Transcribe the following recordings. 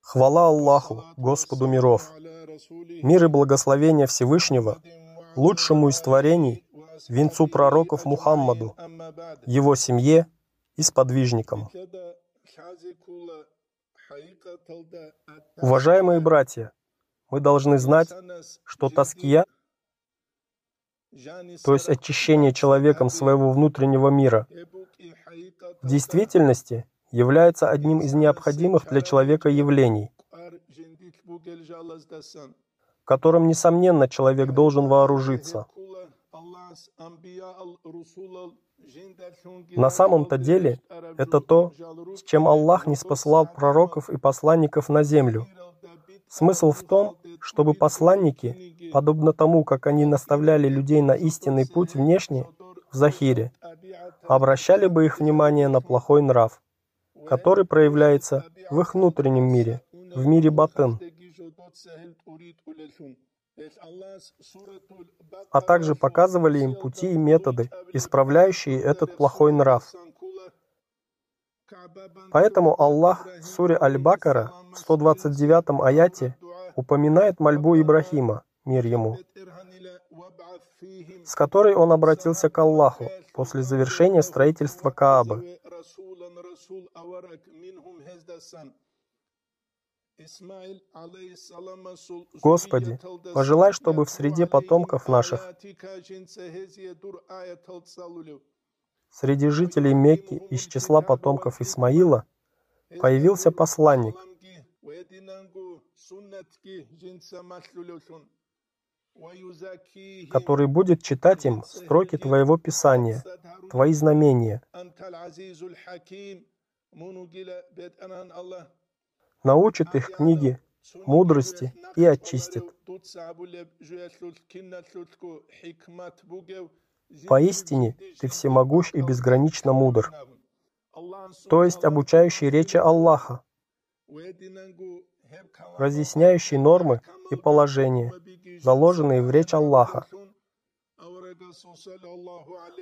Хвала Аллаху, Господу миров! Мир и благословение Всевышнего, лучшему из творений, венцу пророков Мухаммаду, его семье и сподвижникам. Уважаемые братья, мы должны знать, что таския, то есть очищение человеком своего внутреннего мира, в действительности является одним из необходимых для человека явлений, которым, несомненно, человек должен вооружиться. На самом-то деле, это то, с чем Аллах не спасал пророков и посланников на землю. Смысл в том, чтобы посланники, подобно тому, как они наставляли людей на истинный путь внешне, в Захире, обращали бы их внимание на плохой нрав, который проявляется в их внутреннем мире, в мире батын, а также показывали им пути и методы, исправляющие этот плохой нрав. Поэтому Аллах в суре Аль-Бакара в 129 аяте упоминает мольбу Ибрахима, мир ему, с которой он обратился к Аллаху после завершения строительства Каабы. Господи, пожелай, чтобы в среде потомков наших, среди жителей Мекки из числа потомков Исмаила, появился посланник, который будет читать им строки Твоего Писания, Твои знамения, научит их книге мудрости и очистит. Поистине, Ты всемогущ и безгранично мудр, то есть обучающий речи Аллаха, разъясняющий нормы и положения, заложенные в речь Аллаха,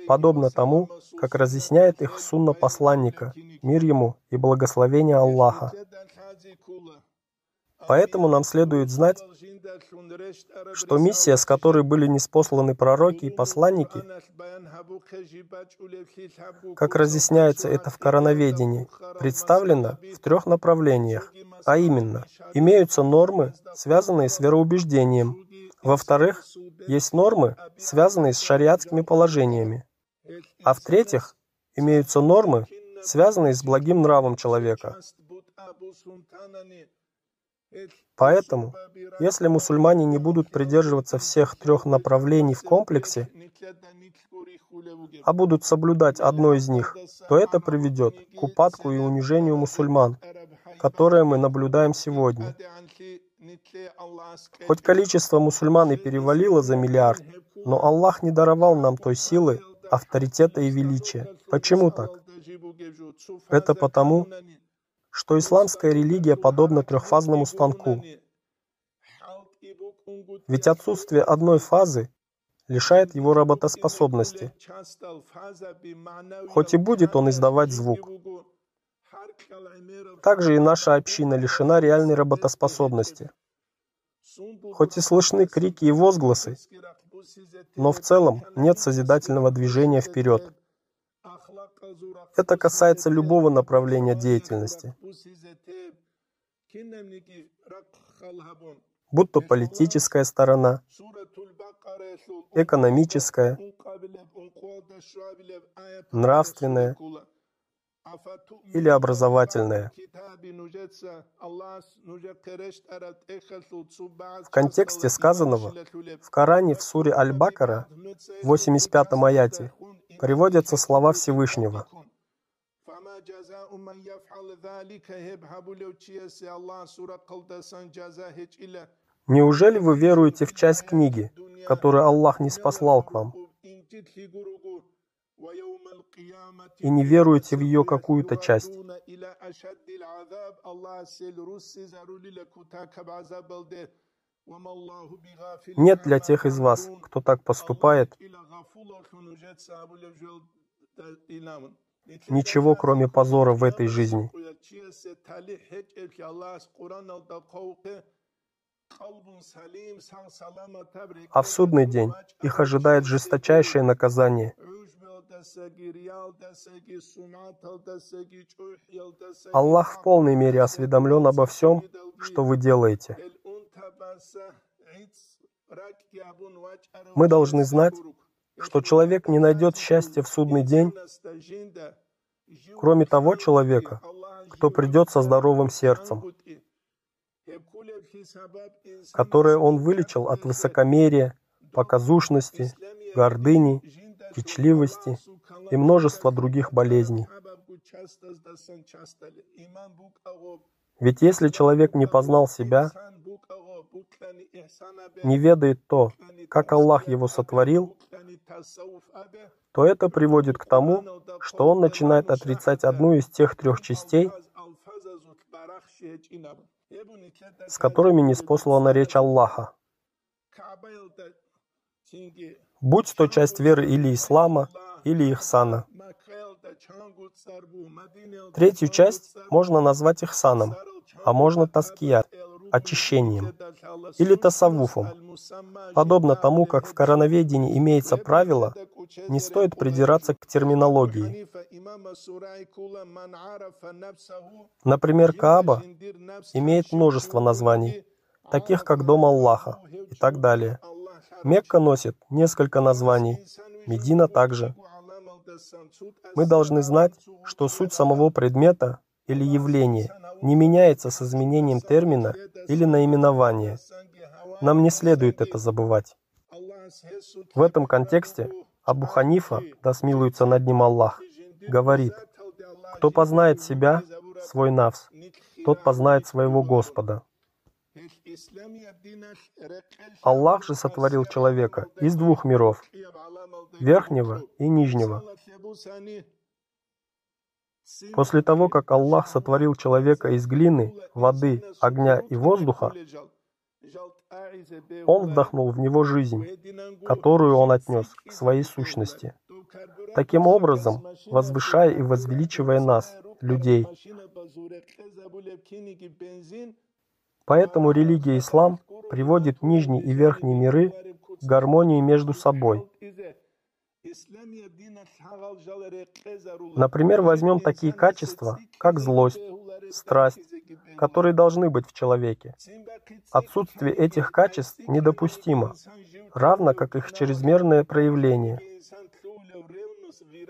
подобно тому, как разъясняет их сунна посланника, мир ему и благословение Аллаха. Поэтому нам следует знать, что миссия, с которой были неспосланы пророки и посланники, как разъясняется это в короноведении, представлена в трех направлениях, а именно, имеются нормы, связанные с вероубеждением, во-вторых, есть нормы, связанные с шариатскими положениями. А в-третьих, имеются нормы, связанные с благим нравом человека. Поэтому, если мусульмане не будут придерживаться всех трех направлений в комплексе, а будут соблюдать одно из них, то это приведет к упадку и унижению мусульман, которое мы наблюдаем сегодня. Хоть количество мусульман и перевалило за миллиард, но Аллах не даровал нам той силы, авторитета и величия. Почему так? Это потому, что исламская религия подобна трехфазному станку. Ведь отсутствие одной фазы лишает его работоспособности, хоть и будет он издавать звук. Также и наша община лишена реальной работоспособности. Хоть и слышны крики и возгласы, но в целом нет созидательного движения вперед. Это касается любого направления деятельности, будь то политическая сторона, экономическая, нравственная или образовательное. В контексте сказанного в Коране в суре Аль-Бакара, 85 аяте, приводятся слова Всевышнего. Неужели вы веруете в часть книги, которую Аллах не спаслал к вам? И не веруете в ее какую-то часть. Нет для тех из вас, кто так поступает, ничего, кроме позора в этой жизни. А в судный день их ожидает жесточайшее наказание. Аллах в полной мере осведомлен обо всем, что вы делаете. Мы должны знать, что человек не найдет счастья в судный день, кроме того человека, кто придет со здоровым сердцем, которое он вылечил от высокомерия, показушности, гордыни, кичливости и множества других болезней. Ведь если человек не познал себя, не ведает то, как Аллах его сотворил, то это приводит к тому, что он начинает отрицать одну из тех трех частей, с которыми не спослана речь Аллаха. Будь то часть веры или ислама, или ихсана. Третью часть можно назвать ихсаном, а можно таския, очищением, или тасаввуфом. Подобно тому, как в короноведении имеется правило, не стоит придираться к терминологии. Например, Кааба имеет множество названий, таких как Дом Аллаха и так далее. Мекка носит несколько названий, Медина также. Мы должны знать, что суть самого предмета или явления не меняется с изменением термина или наименования. Нам не следует это забывать. В этом контексте Абу Ханифа, да смилуется над ним Аллах, говорит, «Кто познает себя, свой навс, тот познает своего Господа». Аллах же сотворил человека из двух миров, верхнего и нижнего. После того, как Аллах сотворил человека из глины, воды, огня и воздуха, Он вдохнул в него жизнь, которую Он отнес к своей сущности. Таким образом, возвышая и возвеличивая нас, людей. Поэтому религия ислам приводит нижний и верхний миры в гармонию между собой – Например, возьмем такие качества, как злость, страсть, которые должны быть в человеке. Отсутствие этих качеств недопустимо, равно как их чрезмерное проявление.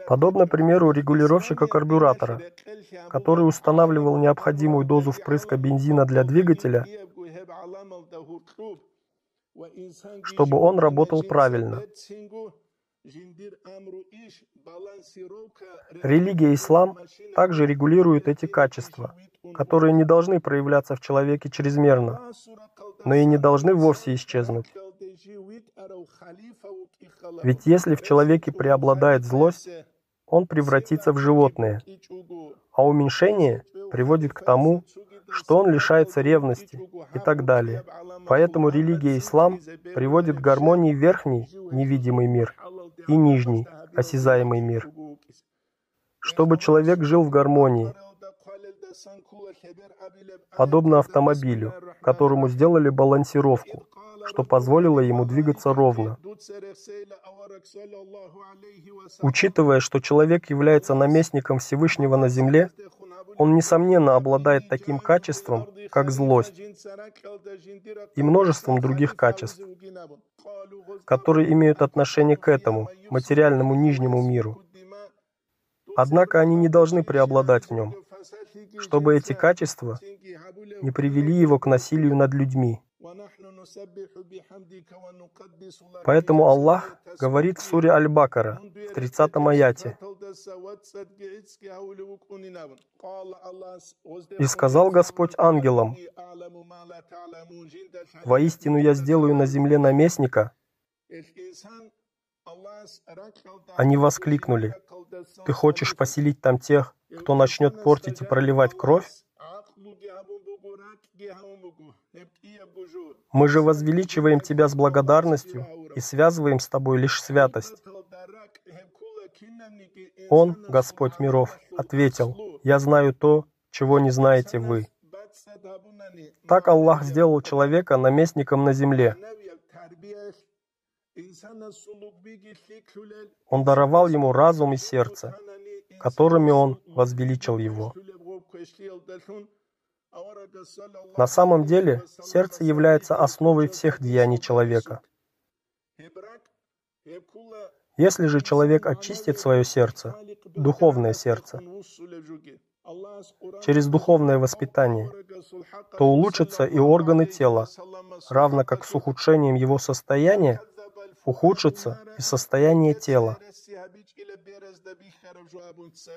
Подобно примеру регулировщика карбюратора, который устанавливал необходимую дозу впрыска бензина для двигателя, чтобы он работал правильно. Религия ислам также регулирует эти качества, которые не должны проявляться в человеке чрезмерно, но и не должны вовсе исчезнуть. Ведь если в человеке преобладает злость, он превратится в животное, а уменьшение приводит к тому, что он лишается ревности и так далее. Поэтому религия ислам приводит к гармонии верхний, невидимый мир, и нижний, осязаемый мир. Чтобы человек жил в гармонии, подобно автомобилю, которому сделали балансировку, что позволило ему двигаться ровно. Учитывая, что человек является наместником Всевышнего на земле, он, несомненно, обладает таким качеством, как злость, и множеством других качеств, которые имеют отношение к этому, материальному нижнему миру. Однако они не должны преобладать в нем, чтобы эти качества не привели его к насилию над людьми. Поэтому Аллах говорит в суре Аль-Бакара, в 30 аяте, «И сказал Господь ангелам, «Воистину я сделаю на земле наместника». Они воскликнули, «Ты хочешь поселить там тех, кто начнет портить и проливать кровь?» Мы же возвеличиваем Тебя с благодарностью и связываем с Тобой лишь святость. Он, Господь миров, ответил, «Я знаю то, чего не знаете вы. Так Аллах сделал человека наместником на земле. Он даровал ему разум и сердце, которыми он возвеличил его. На самом деле, сердце является основой всех деяний человека. Если же человек очистит свое сердце, духовное сердце, через духовное воспитание, то улучшатся и органы тела, равно как с ухудшением его состояния ухудшится и состояние тела.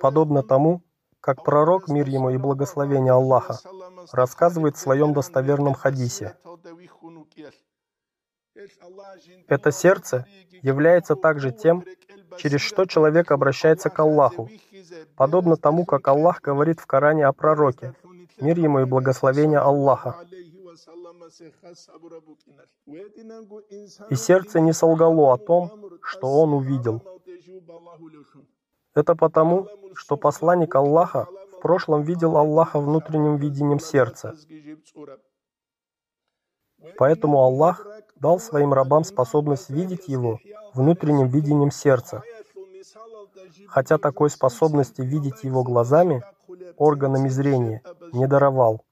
Подобно тому, как пророк, мир ему и благословение Аллаха, рассказывает в своем достоверном хадисе. Это сердце является также тем, через что человек обращается к Аллаху, подобно тому, как Аллах говорит в Коране о пророке, мир ему и благословение Аллаха. И сердце не солгало о том, что он увидел. Это потому, что посланник Аллаха в прошлом видел Аллаха внутренним видением сердца. Поэтому Аллах дал своим рабам способность видеть Его внутренним видением сердца. Хотя такой способности видеть Его глазами, органами зрения, не даровал.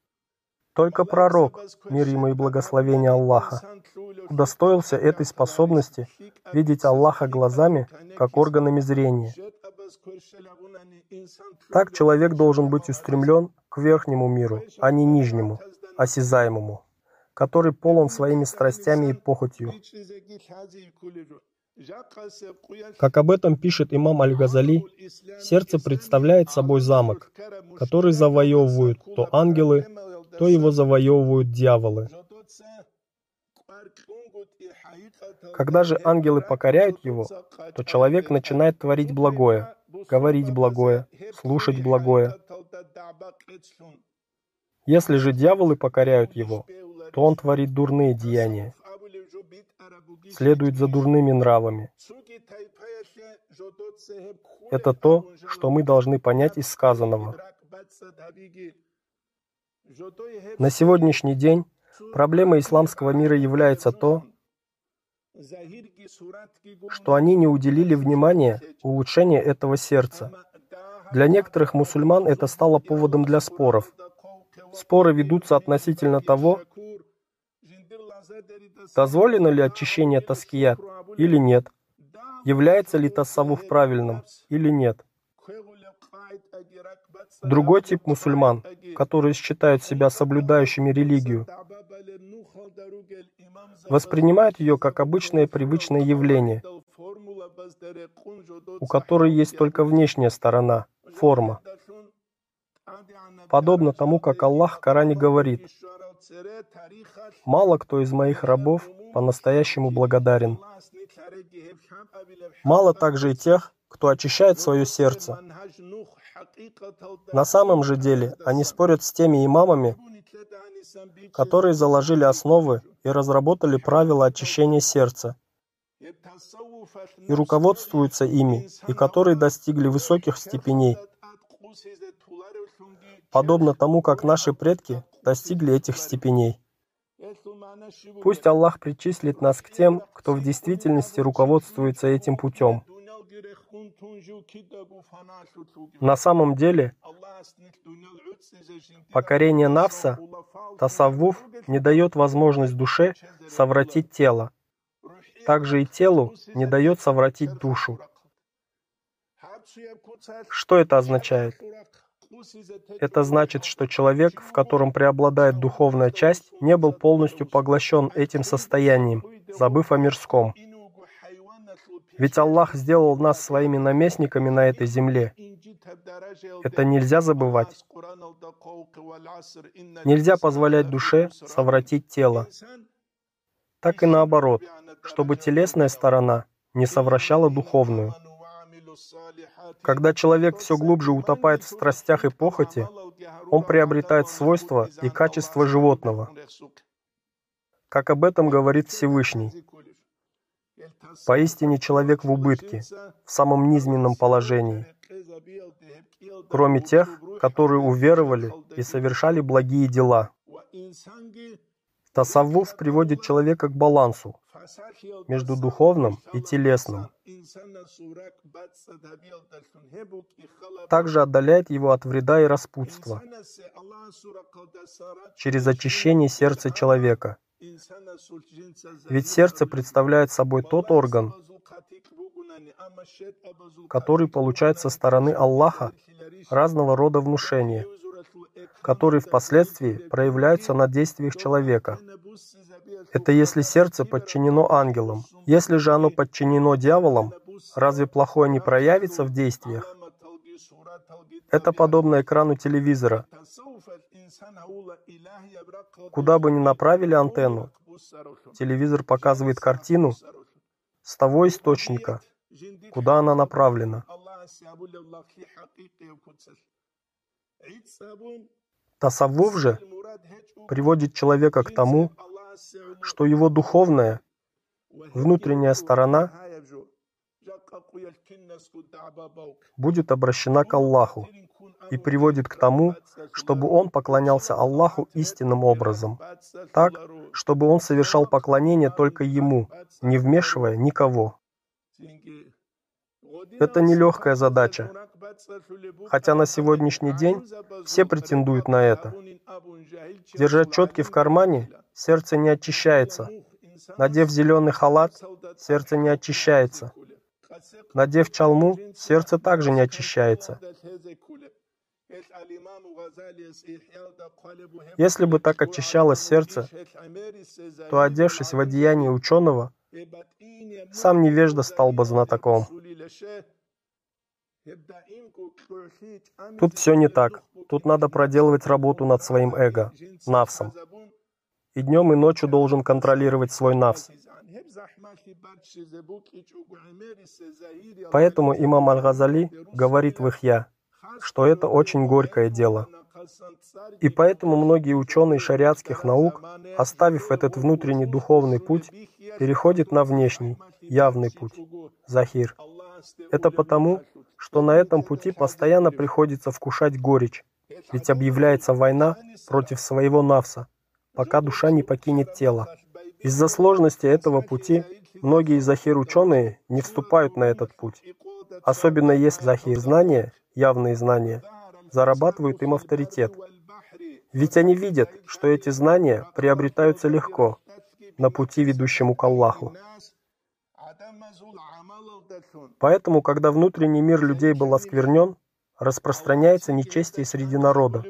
Только пророк, мир ему и благословение Аллаха, удостоился этой способности видеть Аллаха глазами, как органами зрения. Так человек должен быть устремлен к верхнему миру, а не нижнему, осязаемому который полон своими страстями и похотью. Как об этом пишет имам Аль-Газали, сердце представляет собой замок, который завоевывают то ангелы, то его завоевывают дьяволы. Когда же ангелы покоряют его, то человек начинает творить благое, говорить благое, слушать благое. Если же дьяволы покоряют его, то он творит дурные деяния, следует за дурными нравами. Это то, что мы должны понять из сказанного. На сегодняшний день проблемой исламского мира является то, что они не уделили внимания улучшению этого сердца. Для некоторых мусульман это стало поводом для споров. Споры ведутся относительно того, Дозволено ли очищение таският или нет? Является ли тассавуф правильным или нет? Другой тип мусульман, которые считают себя соблюдающими религию, воспринимают ее как обычное привычное явление, у которой есть только внешняя сторона, форма. Подобно тому, как Аллах в Коране говорит, Мало кто из моих рабов по-настоящему благодарен. Мало также и тех, кто очищает свое сердце. На самом же деле они спорят с теми имамами, которые заложили основы и разработали правила очищения сердца, и руководствуются ими, и которые достигли высоких степеней, подобно тому, как наши предки достигли этих степеней. Пусть Аллах причислит нас к тем, кто в действительности руководствуется этим путем. На самом деле, покорение Навса, Тасаввуф, не дает возможность душе совратить тело. Также и телу не дает совратить душу. Что это означает? Это значит, что человек, в котором преобладает духовная часть, не был полностью поглощен этим состоянием, забыв о мирском. Ведь Аллах сделал нас своими наместниками на этой земле. Это нельзя забывать. Нельзя позволять душе совратить тело. Так и наоборот, чтобы телесная сторона не совращала духовную. Когда человек все глубже утопает в страстях и похоти, он приобретает свойства и качества животного. Как об этом говорит Всевышний. Поистине человек в убытке, в самом низменном положении. кроме тех, которые уверовали и совершали благие дела. Тасаввуф приводит человека к балансу между духовным и телесным. Также отдаляет его от вреда и распутства через очищение сердца человека. Ведь сердце представляет собой тот орган, который получает со стороны Аллаха разного рода внушения, которые впоследствии проявляются на действиях человека. Это если сердце подчинено ангелам. Если же оно подчинено дьяволам, разве плохое не проявится в действиях? Это подобно экрану телевизора. Куда бы ни направили антенну, телевизор показывает картину с того источника, куда она направлена. Тасаввуф же приводит человека к тому, что его духовная, внутренняя сторона будет обращена к Аллаху и приводит к тому, чтобы он поклонялся Аллаху истинным образом, так, чтобы он совершал поклонение только Ему, не вмешивая никого. Это нелегкая задача, хотя на сегодняшний день все претендуют на это. Держать четки в кармане, сердце не очищается. Надев зеленый халат, сердце не очищается. Надев чалму, сердце также не очищается. Если бы так очищалось сердце, то, одевшись в одеяние ученого, сам невежда стал бы знатоком. Тут все не так. Тут надо проделывать работу над своим эго, навсом. И днем, и ночью должен контролировать свой навс. Поэтому имам Аль-Газали говорит в Ихья, что это очень горькое дело. И поэтому многие ученые шариатских наук, оставив этот внутренний духовный путь, переходят на внешний, явный путь, захир. Это потому, что на этом пути постоянно приходится вкушать горечь, ведь объявляется война против своего навса, пока душа не покинет тело. Из-за сложности этого пути многие захир-ученые не вступают на этот путь. Особенно если захир-знания, явные знания, зарабатывают им авторитет. Ведь они видят, что эти знания приобретаются легко на пути, ведущему к Аллаху. Поэтому, когда внутренний мир людей был осквернен, распространяется нечестие среди народа.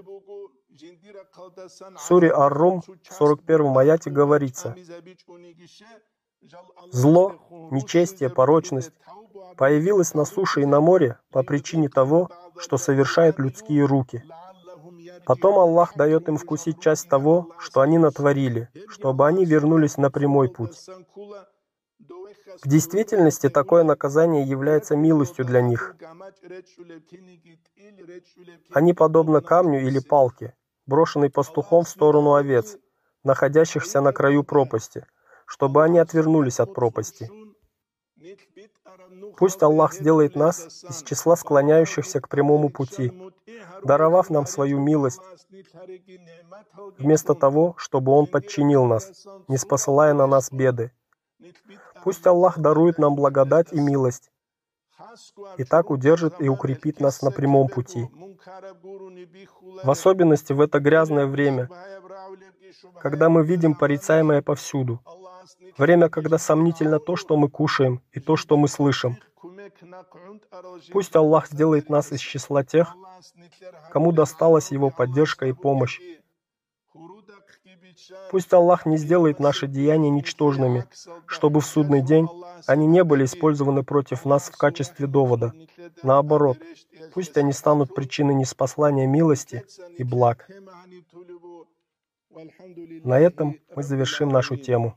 В суре Ар-Рум в 41 аяте говорится, «Зло, нечестие, порочность появилось на суше и на море по причине того, что совершают людские руки. Потом Аллах дает им вкусить часть того, что они натворили, чтобы они вернулись на прямой путь. В действительности такое наказание является милостью для них. Они подобны камню или палке, брошенной пастухом в сторону овец, находящихся на краю пропасти, чтобы они отвернулись от пропасти. Пусть Аллах сделает нас из числа склоняющихся к прямому пути, даровав нам свою милость, вместо того, чтобы Он подчинил нас, не спосылая на нас беды. Пусть Аллах дарует нам благодать и милость, и так удержит и укрепит нас на прямом пути. В особенности в это грязное время, когда мы видим порицаемое повсюду, время, когда сомнительно то, что мы кушаем, и то, что мы слышим. Пусть Аллах сделает нас из числа тех, кому досталась Его поддержка и помощь, Пусть Аллах не сделает наши деяния ничтожными, чтобы в судный день они не были использованы против нас в качестве довода. Наоборот, пусть они станут причиной неспослания милости и благ. На этом мы завершим нашу тему.